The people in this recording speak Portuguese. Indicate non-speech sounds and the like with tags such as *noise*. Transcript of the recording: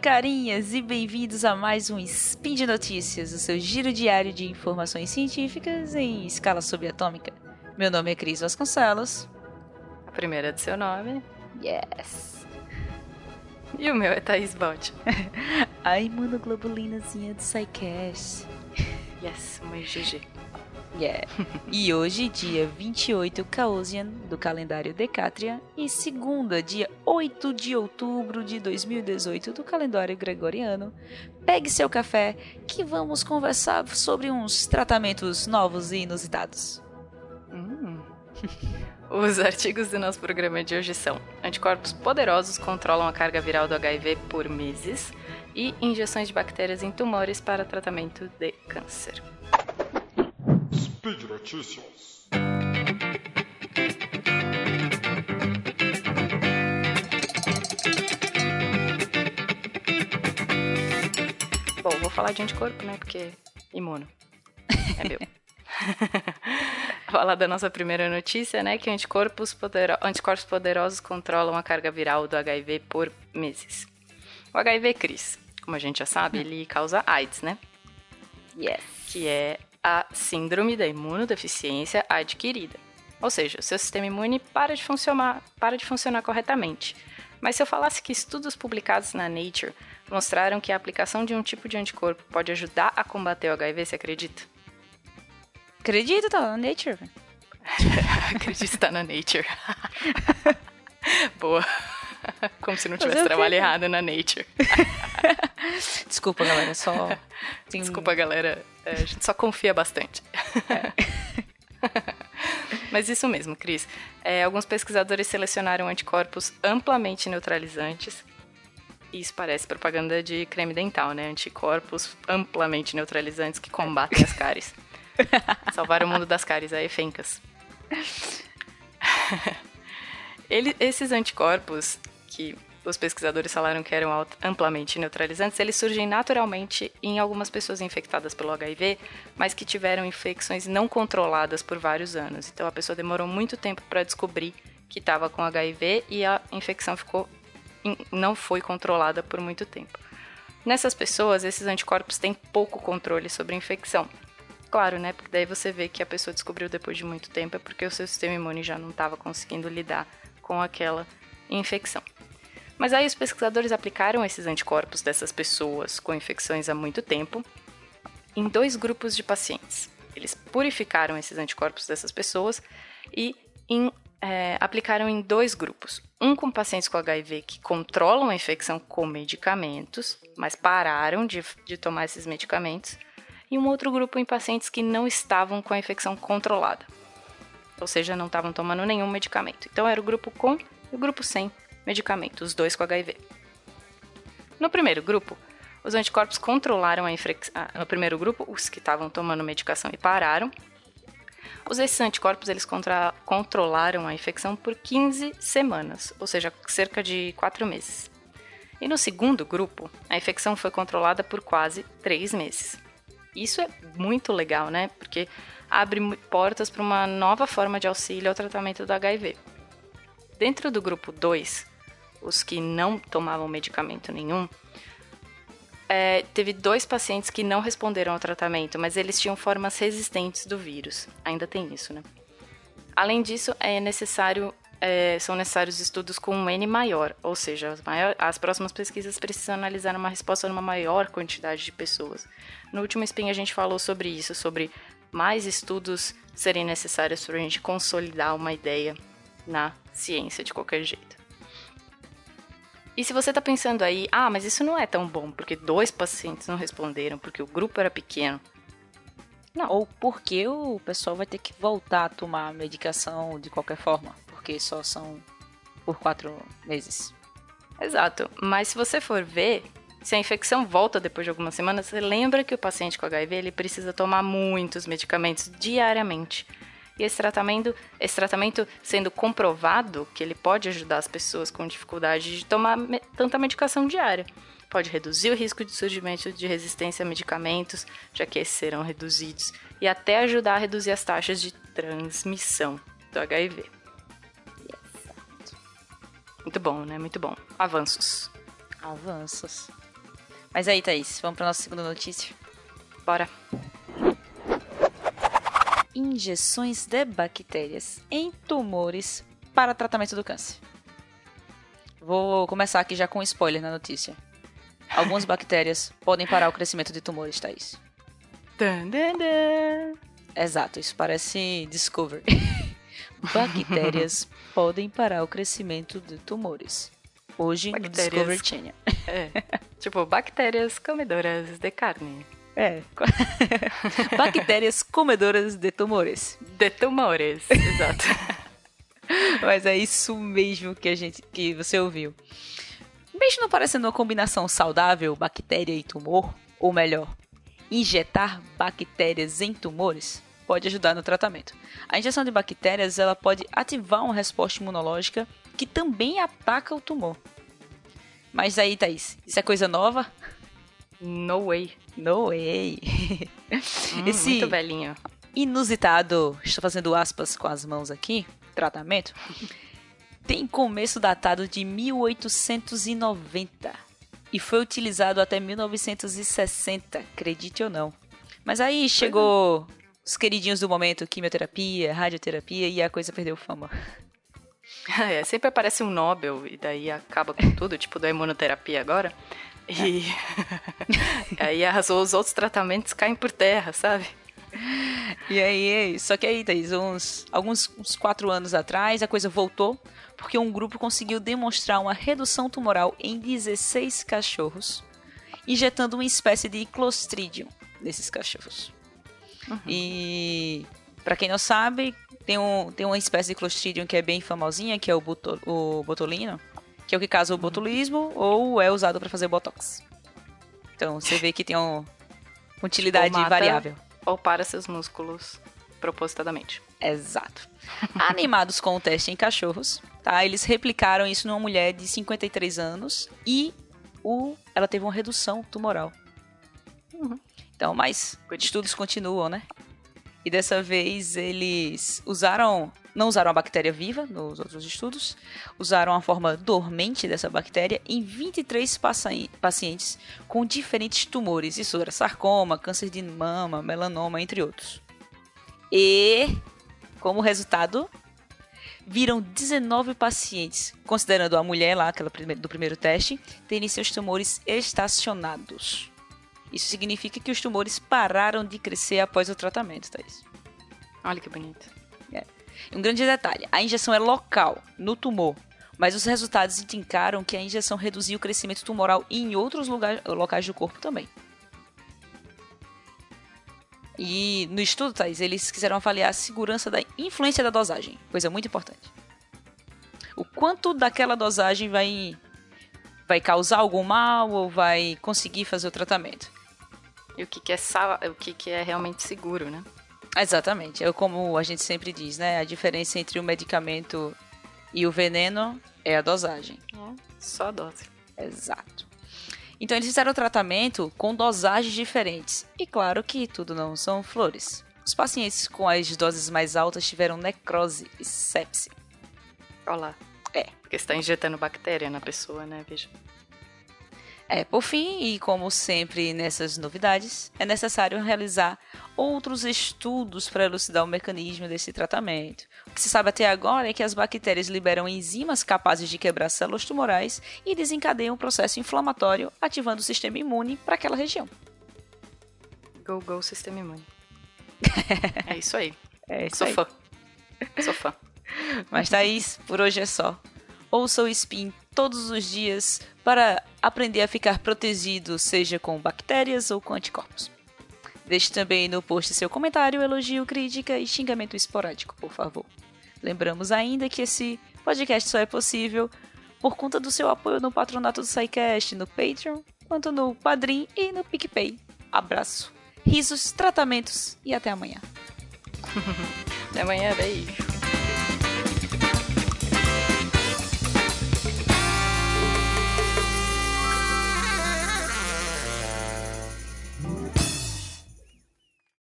carinhas, e bem-vindos a mais um Spin de Notícias, o seu giro diário de informações científicas em escala subatômica. Meu nome é Cris Vasconcelos. A primeira é do seu nome. Yes! E o meu é Thaís Bot. *laughs* a imunoglobulinazinha do Psycast. Yes, uma GG. Yeah. *laughs* e hoje, dia 28 Caosian do calendário Decátria e segunda, dia 8 de outubro de 2018 do calendário gregoriano. Pegue seu café que vamos conversar sobre uns tratamentos novos e inusitados. Hum. *laughs* Os artigos do nosso programa de hoje são: anticorpos poderosos controlam a carga viral do HIV por meses e injeções de bactérias em tumores para tratamento de câncer. Speed Notícias. Bom, vou falar de anticorpo, né? Porque imuno. É meu. *laughs* falar da nossa primeira notícia, né? Que anticorpos, podero... anticorpos poderosos controlam a carga viral do HIV por meses. O HIV, Cris, como a gente já sabe, ele causa AIDS, né? Yes. Que é a síndrome da imunodeficiência adquirida. Ou seja, o seu sistema imune para de funcionar, para de funcionar corretamente. Mas se eu falasse que estudos publicados na Nature mostraram que a aplicação de um tipo de anticorpo pode ajudar a combater o HIV, você acredita? Acredito, tá na Nature. *laughs* Acredito, tá na Nature. *laughs* Boa. Como se não tivesse trabalho errado na Nature. *laughs* Desculpa, galera, só. Tem... Desculpa, galera. É, a gente só confia bastante. É. *laughs* Mas isso mesmo, Cris. É, alguns pesquisadores selecionaram anticorpos amplamente neutralizantes. Isso parece propaganda de creme dental, né? Anticorpos amplamente neutralizantes que combatem as cáries. *laughs* Salvar o mundo das cáries aí, fencas. *laughs* Ele, esses anticorpos que os pesquisadores falaram que eram amplamente neutralizantes, eles surgem naturalmente em algumas pessoas infectadas pelo HIV, mas que tiveram infecções não controladas por vários anos. Então a pessoa demorou muito tempo para descobrir que estava com HIV e a infecção ficou não foi controlada por muito tempo. Nessas pessoas, esses anticorpos têm pouco controle sobre a infecção. Claro, né? Porque daí você vê que a pessoa descobriu depois de muito tempo é porque o seu sistema imune já não estava conseguindo lidar com aquela infecção. Mas aí os pesquisadores aplicaram esses anticorpos dessas pessoas com infecções há muito tempo em dois grupos de pacientes. Eles purificaram esses anticorpos dessas pessoas e em, é, aplicaram em dois grupos. Um com pacientes com HIV que controlam a infecção com medicamentos, mas pararam de, de tomar esses medicamentos, e um outro grupo em pacientes que não estavam com a infecção controlada, ou seja, não estavam tomando nenhum medicamento. Então era o grupo com e o grupo sem medicamento, os dois com HIV. No primeiro grupo, os anticorpos controlaram a infecção. Ah, no primeiro grupo, os que estavam tomando medicação e pararam. Os esses anticorpos eles contra, controlaram a infecção por 15 semanas, ou seja, cerca de 4 meses. E no segundo grupo, a infecção foi controlada por quase 3 meses. Isso é muito legal, né? Porque abre portas para uma nova forma de auxílio ao tratamento do HIV. Dentro do grupo 2, os que não tomavam medicamento nenhum, é, teve dois pacientes que não responderam ao tratamento, mas eles tinham formas resistentes do vírus. Ainda tem isso, né? Além disso, é necessário, é, são necessários estudos com um N maior, ou seja, as, maior, as próximas pesquisas precisam analisar uma resposta numa maior quantidade de pessoas. No último spin a gente falou sobre isso, sobre mais estudos serem necessários para a gente consolidar uma ideia na ciência de qualquer jeito. E se você está pensando aí, ah, mas isso não é tão bom, porque dois pacientes não responderam, porque o grupo era pequeno. Não, ou porque o pessoal vai ter que voltar a tomar a medicação de qualquer forma, porque só são por quatro meses. Exato, mas se você for ver, se a infecção volta depois de algumas semanas, você lembra que o paciente com HIV ele precisa tomar muitos medicamentos diariamente. E esse tratamento, esse tratamento sendo comprovado que ele pode ajudar as pessoas com dificuldade de tomar me tanta medicação diária. Pode reduzir o risco de surgimento de resistência a medicamentos, já que esses serão reduzidos, e até ajudar a reduzir as taxas de transmissão do HIV. Muito bom, né? Muito bom. Avanços. Avanços. Mas aí, Thaís, vamos para nossa segunda notícia? Bora. Injeções de bactérias em tumores para tratamento do câncer. Vou começar aqui já com um spoiler na notícia. Algumas bactérias podem parar o crescimento de tumores, Thaís. Dun, dun, dun. Exato, isso parece Discovery. *laughs* Bactérias podem parar o crescimento de tumores. Hoje no Bactérias. Discovery Channel. É. *laughs* tipo, bactérias comedoras de carne. É. *laughs* Bactérias comedoras de tumores. De tumores. Exato. *laughs* Mas é isso mesmo que a gente que você ouviu. Mesmo não parecendo uma combinação saudável, bactéria e tumor, ou melhor, injetar bactérias em tumores pode ajudar no tratamento. A injeção de bactérias ela pode ativar uma resposta imunológica que também ataca o tumor. Mas aí, Thaís, isso é coisa nova? No way. No way. Hum, *laughs* Esse- Muito velhinho. inusitado, estou fazendo aspas com as mãos aqui, tratamento, *laughs* tem começo datado de 1890 e foi utilizado até 1960, acredite ou não. Mas aí chegou os queridinhos do momento, quimioterapia, radioterapia e a coisa perdeu fama. *laughs* É, sempre aparece um Nobel e daí acaba com tudo, tipo da imunoterapia agora. E *laughs* aí as- os outros tratamentos caem por terra, sabe? E aí, só que aí, Thaís, uns, alguns uns quatro anos atrás, a coisa voltou, porque um grupo conseguiu demonstrar uma redução tumoral em 16 cachorros, injetando uma espécie de Clostridium nesses cachorros. E, pra quem não sabe, tem, um, tem uma espécie de Clostridium que é bem famosinha, que é o, boto, o botulino, que é o que causa o botulismo ou é usado pra fazer botox. Então, você vê que tem uma utilidade mata- variável. Ou para seus músculos propositadamente. Exato. *laughs* Animados com o teste em cachorros, tá? Eles replicaram isso numa mulher de 53 anos e o, ela teve uma redução tumoral. Uhum. Então, mas estudos continuam, né? E dessa vez eles usaram, não usaram a bactéria viva nos outros estudos, usaram a forma dormente dessa bactéria em 23 paci- pacientes com diferentes tumores. Isso era sarcoma, câncer de mama, melanoma, entre outros. E, como resultado, viram 19 pacientes, considerando a mulher lá, aquela do primeiro teste, terem seus tumores estacionados. Isso significa que os tumores pararam de crescer após o tratamento, Thaís. Olha que bonito. E Um grande detalhe: a injeção é local, no tumor, mas os resultados indicaram que a injeção reduziu o crescimento tumoral em outros lugar- locais do corpo também. E no estudo, Thais, eles quiseram avaliar a segurança da influência da dosagem, coisa muito importante. O quanto daquela dosagem vai, vai causar algum mal ou vai conseguir fazer o tratamento. E o que, que é sal... o que, que é realmente seguro, né? Exatamente. É como a gente sempre diz, né? A diferença entre o medicamento e o veneno é a dosagem. Só a dose. Exato. Então eles fizeram o tratamento com dosagens diferentes. E claro que tudo não são flores. Os pacientes com as doses mais altas tiveram necrose e sepse. Olha lá. É. Porque você tá injetando bactéria na pessoa, né? Veja. É, por fim, e como sempre nessas novidades, é necessário realizar outros estudos para elucidar o mecanismo desse tratamento. O que se sabe até agora é que as bactérias liberam enzimas capazes de quebrar células tumorais e desencadeiam um processo inflamatório, ativando o sistema imune para aquela região. Go, go, sistema imune. *laughs* é isso aí. É isso Sou aí. fã. Sou fã. Mas Thaís, por hoje é só. Ouça o Spin todos os dias para aprender a ficar protegido, seja com bactérias ou com anticorpos. Deixe também no post seu comentário, elogio, crítica e xingamento esporádico, por favor. Lembramos ainda que esse podcast só é possível por conta do seu apoio no patronato do SciCast, no Patreon, quanto no Padrim e no PicPay. Abraço, risos, tratamentos e até amanhã. *laughs* Até amanhã, beijo.